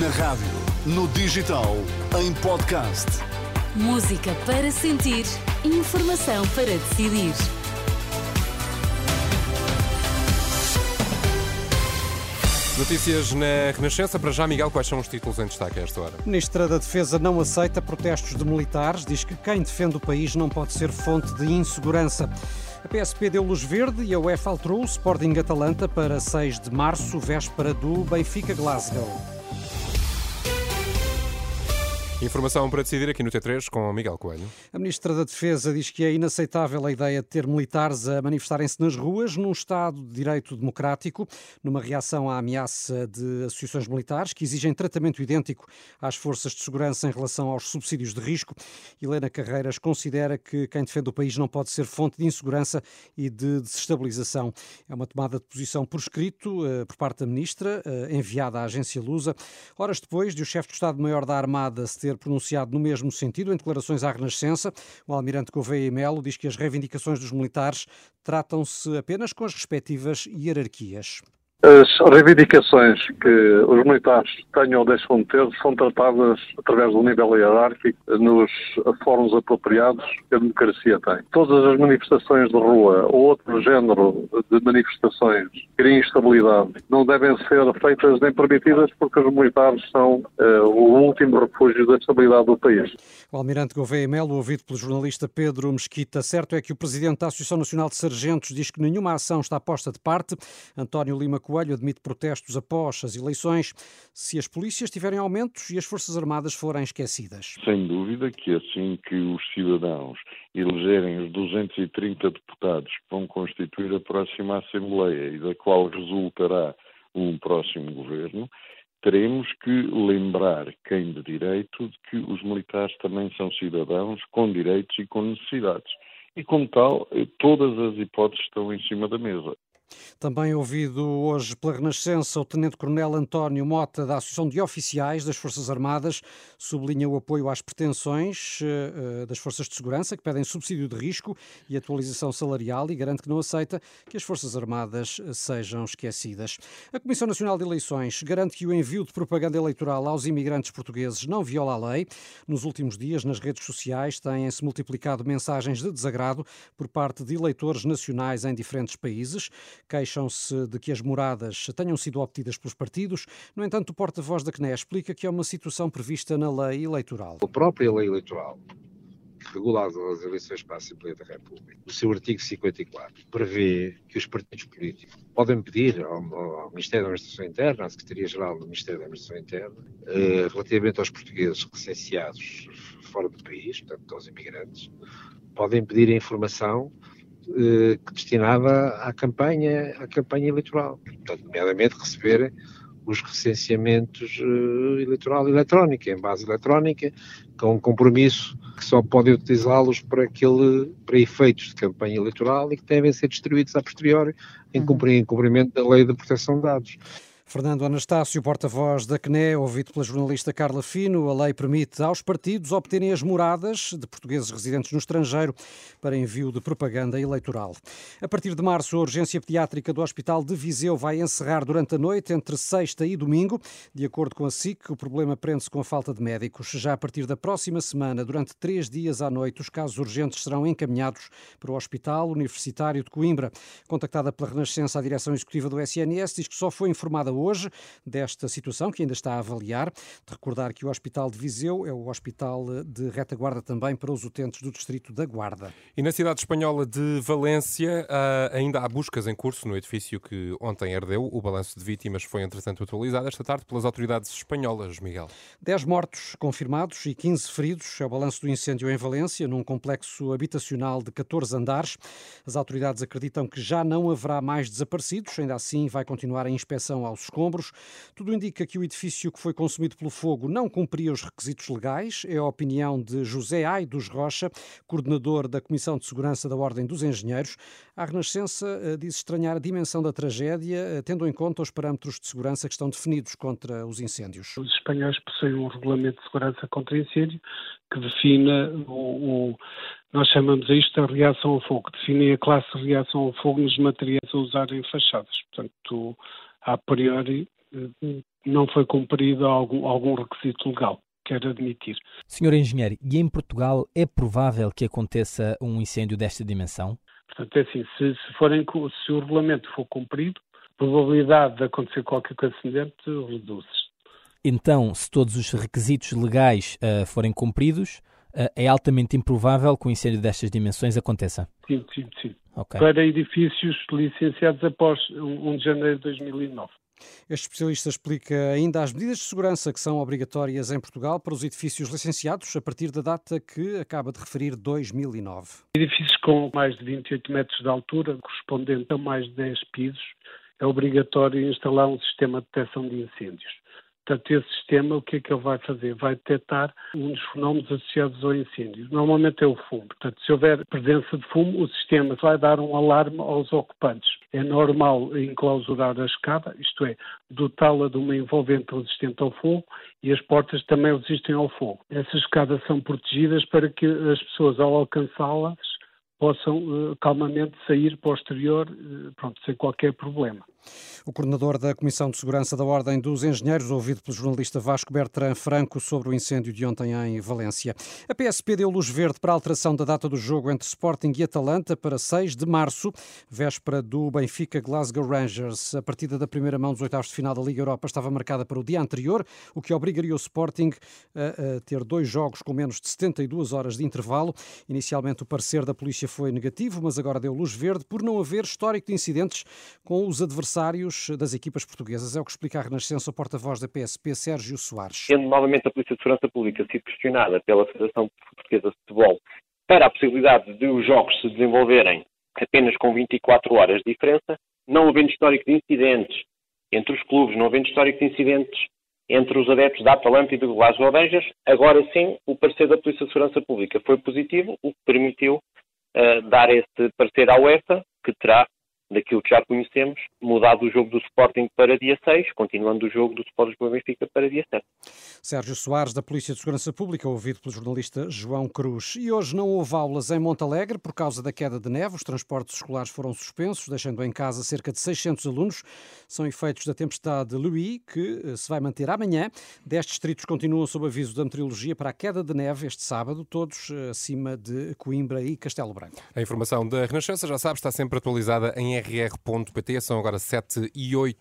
Na rádio, no digital, em podcast. Música para sentir, informação para decidir. Notícias na Renascença. Para já, Miguel, quais são os títulos em destaque a esta hora? Ministra da Defesa não aceita protestos de militares, diz que quem defende o país não pode ser fonte de insegurança. A PSP deu luz verde e a UEFA alterou o Sporting Atalanta para 6 de março, véspera do Benfica Glasgow. Informação para decidir aqui no T3 com Miguel Coelho. A Ministra da Defesa diz que é inaceitável a ideia de ter militares a manifestarem-se nas ruas num Estado de direito democrático, numa reação à ameaça de associações militares que exigem tratamento idêntico às forças de segurança em relação aos subsídios de risco. Helena Carreiras considera que quem defende o país não pode ser fonte de insegurança e de desestabilização. É uma tomada de posição por escrito eh, por parte da Ministra, eh, enviada à agência Lusa, horas depois de o chefe de Estado-Maior da Armada se ter ter pronunciado no mesmo sentido em declarações à Renascença. O almirante Gouveia e Melo diz que as reivindicações dos militares tratam-se apenas com as respectivas hierarquias. As reivindicações que os militares tenham ou deixam de ter são tratadas através do nível hierárquico nos fóruns apropriados que a democracia tem. Todas as manifestações de rua ou outro género de manifestações que criem instabilidade não devem ser feitas nem permitidas porque os militares são uh, o último refúgio da estabilidade do país. O almirante Gouveia Melo, ouvido pelo jornalista Pedro Mesquita, certo é que o presidente da Associação Nacional de Sargentos diz que nenhuma ação está posta de parte. António Lima Coelho admite protestos após as eleições se as polícias tiverem aumentos e as Forças Armadas forem esquecidas. Sem dúvida que assim que os cidadãos elegerem os 230 deputados que vão constituir a próxima Assembleia e da qual resultará um próximo governo, teremos que lembrar quem de direito de que os militares também são cidadãos com direitos e com necessidades. E, como tal, todas as hipóteses estão em cima da mesa. Também ouvido hoje pela Renascença, o Tenente-Coronel António Mota, da Associação de Oficiais das Forças Armadas, sublinha o apoio às pretensões uh, das Forças de Segurança, que pedem subsídio de risco e atualização salarial e garante que não aceita que as Forças Armadas sejam esquecidas. A Comissão Nacional de Eleições garante que o envio de propaganda eleitoral aos imigrantes portugueses não viola a lei. Nos últimos dias, nas redes sociais, têm-se multiplicado mensagens de desagrado por parte de eleitores nacionais em diferentes países queixam-se de que as moradas tenham sido obtidas pelos partidos. No entanto, o porta-voz da CNE explica que é uma situação prevista na lei eleitoral. A própria lei eleitoral que regula as eleições para a Assembleia da República, o seu artigo 54, prevê que os partidos políticos podem pedir ao, ao Ministério da Administração Interna, à Secretaria-Geral do Ministério da Administração Interna, eh, relativamente aos portugueses licenciados fora do país, portanto, aos imigrantes, podem pedir a informação eh, que destinava à campanha, à campanha eleitoral. Portanto, nomeadamente receber os recenseamentos uh, eleitoral eletrónica, em base eletrónica, com um compromisso que só podem utilizá-los para aquele, para efeitos de campanha eleitoral e que devem ser distribuídos a posteriori em uhum. cumprimento da lei de proteção de dados. Fernando Anastácio, porta-voz da CNE, ouvido pela jornalista Carla Fino, a lei permite aos partidos obterem as moradas de portugueses residentes no estrangeiro para envio de propaganda eleitoral. A partir de março, a urgência pediátrica do Hospital de Viseu vai encerrar durante a noite, entre sexta e domingo. De acordo com a SIC, o problema prende-se com a falta de médicos. Já a partir da próxima semana, durante três dias à noite, os casos urgentes serão encaminhados para o Hospital Universitário de Coimbra. Contactada pela Renascença, a direção executiva do SNS diz que só foi informada hoje desta situação, que ainda está a avaliar. De recordar que o Hospital de Viseu é o hospital de retaguarda também para os utentes do Distrito da Guarda. E na cidade espanhola de Valência ah, ainda há buscas em curso no edifício que ontem ardeu. O balanço de vítimas foi, entretanto, atualizado esta tarde pelas autoridades espanholas, Miguel. 10 mortos confirmados e 15 feridos. É o balanço do incêndio em Valência, num complexo habitacional de 14 andares. As autoridades acreditam que já não haverá mais desaparecidos. Ainda assim, vai continuar a inspeção aos escombros. Tudo indica que o edifício que foi consumido pelo fogo não cumpria os requisitos legais. É a opinião de José Ai dos Rocha, coordenador da Comissão de Segurança da Ordem dos Engenheiros. A Renascença eh, diz estranhar a dimensão da tragédia, eh, tendo em conta os parâmetros de segurança que estão definidos contra os incêndios. Os espanhóis possuem um regulamento de segurança contra incêndio que define o, o nós chamamos a isto a reação ao fogo, define a classe de reação ao fogo nos materiais a usar em fachadas. Portanto, a priori, não foi cumprido algum, algum requisito legal quer admitir. Senhor engenheiro, e em Portugal é provável que aconteça um incêndio desta dimensão? Portanto, é assim, se, se, forem, se o regulamento for cumprido, a probabilidade de acontecer qualquer coisa semelhante reduz. Então, se todos os requisitos legais uh, forem cumpridos, é altamente improvável que um incêndio destas dimensões aconteça? Sim, sim, sim. Okay. Para edifícios licenciados após 1 de janeiro de 2009. Este especialista explica ainda as medidas de segurança que são obrigatórias em Portugal para os edifícios licenciados a partir da data que acaba de referir, 2009. Edifícios com mais de 28 metros de altura, correspondente a mais de 10 pisos, é obrigatório instalar um sistema de detecção de incêndios. Portanto, esse sistema, o que é que ele vai fazer? Vai detectar um dos fenómenos associados ao incêndio. Normalmente é o fumo. Portanto, se houver presença de fumo, o sistema vai dar um alarme aos ocupantes. É normal enclausurar a escada, isto é, dotá-la de uma envolvente resistente ao fogo e as portas também resistem ao fogo. Essas escadas são protegidas para que as pessoas, ao alcançá-las, possam uh, calmamente sair para o exterior, uh, pronto, sem qualquer problema. O coordenador da Comissão de Segurança da Ordem dos Engenheiros, ouvido pelo jornalista Vasco Bertrand Franco sobre o incêndio de ontem em Valência. A PSP deu luz verde para a alteração da data do jogo entre Sporting e Atalanta para 6 de março, véspera do Benfica Glasgow Rangers. A partida da primeira mão dos oitavos de final da Liga Europa estava marcada para o dia anterior, o que obrigaria o Sporting a, a ter dois jogos com menos de 72 horas de intervalo. Inicialmente o parecer da polícia foi negativo, mas agora deu luz verde por não haver histórico de incidentes com os adversários adversários das equipas portuguesas. É o que explica a Renascença o porta-voz da PSP, Sérgio Soares. Tendo novamente a Polícia de Segurança Pública sido questionada pela Federação Portuguesa de Futebol para a possibilidade de os jogos se desenvolverem apenas com 24 horas de diferença, não havendo histórico de incidentes entre os clubes, não havendo histórico de incidentes entre os adeptos da Atalanta e do Glasgow Rangers, agora sim o parecer da Polícia de Segurança Pública foi positivo, o que permitiu uh, dar este parecer à UEFA, que terá daquilo que já conhecemos, mudado o jogo do Sporting para dia 6, continuando o jogo do Sporting Benfica para dia 7. Sérgio Soares, da Polícia de Segurança Pública, ouvido pelo jornalista João Cruz. E hoje não houve aulas em Montalegre por causa da queda de neve. Os transportes escolares foram suspensos, deixando em casa cerca de 600 alunos. São efeitos da tempestade Louis, que eh, se vai manter amanhã. Dez distritos continuam sob aviso da meteorologia para a queda de neve este sábado, todos eh, acima de Coimbra e Castelo Branco. A informação da Renascença, já sabe, está sempre atualizada em rr.pt. São agora 7 e 8.